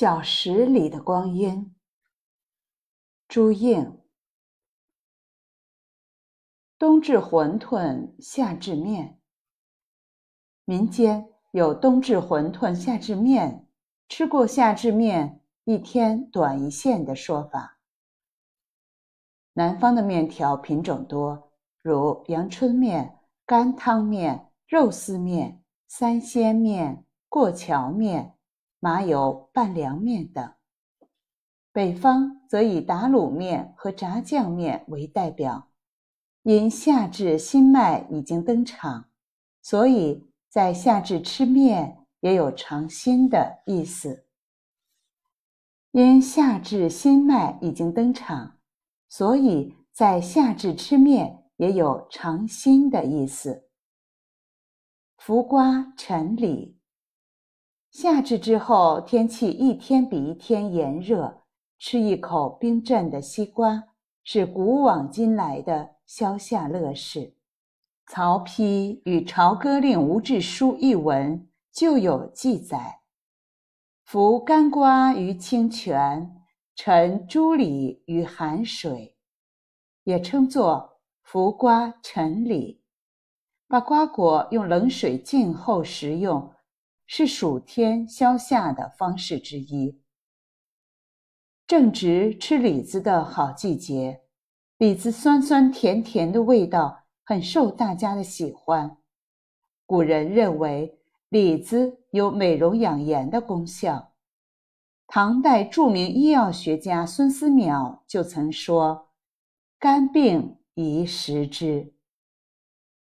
小石里的光阴，朱应。冬至馄饨，夏至面。民间有冬至馄饨，夏至面，吃过夏至面，一天短一线的说法。南方的面条品种多，如阳春面、干汤面、肉丝面、三鲜面、过桥面。麻油拌凉面等，北方则以打卤面和炸酱面为代表。因夏至新麦已经登场，所以在夏至吃面也有尝新的意思。因夏至新麦已经登场，所以在夏至吃面也有尝新的意思。浮瓜陈李。夏至之后，天气一天比一天炎热，吃一口冰镇的西瓜是古往今来的消夏乐事。曹丕与朝歌令吴志书一文就有记载：“服干瓜于清泉，陈朱李于寒水。”也称作“浮瓜陈李”，把瓜果用冷水浸后食用。是暑天消夏的方式之一。正值吃李子的好季节，李子酸酸甜甜的味道很受大家的喜欢。古人认为李子有美容养颜的功效。唐代著名医药学家孙思邈就曾说：“肝病宜食之。”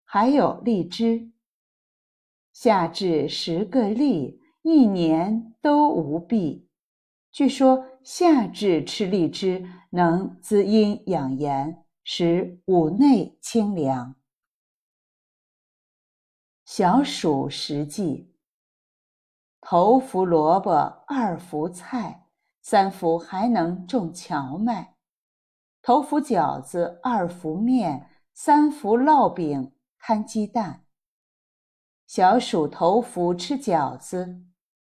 还有荔枝。夏至十个荔，一年都无弊。据说夏至吃荔枝能滋阴养颜，使五内清凉。小暑时季，头伏萝卜，二伏菜，三伏还能种荞麦；头伏饺子，二伏面，三伏烙饼，摊鸡蛋。小暑头伏吃饺子，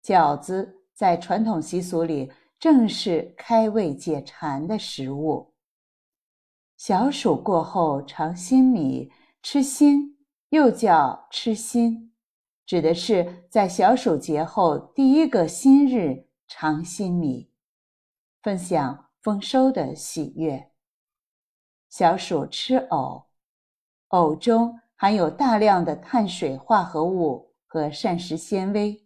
饺子在传统习俗里正是开胃解馋的食物。小暑过后尝新米，吃新又叫吃新，指的是在小暑节后第一个新日尝新米，分享丰收的喜悦。小暑吃藕，藕中。含有大量的碳水化合物和膳食纤维，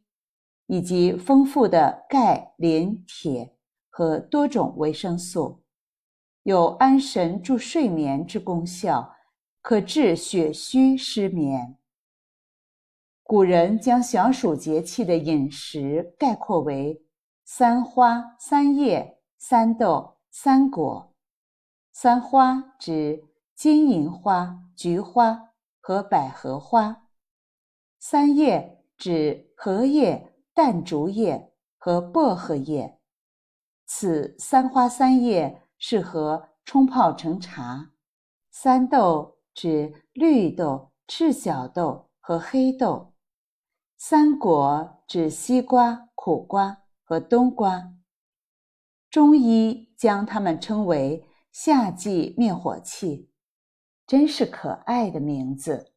以及丰富的钙、磷、铁和多种维生素，有安神助睡眠之功效，可治血虚失眠。古人将小暑节气的饮食概括为三花、三叶、三豆、三果。三花指金银花、菊花。和百合花，三叶指荷叶、淡竹叶和薄荷叶。此三花三叶适合冲泡成茶。三豆指绿豆、赤小豆和黑豆。三果指西瓜、苦瓜和冬瓜。中医将它们称为夏季灭火器。真是可爱的名字。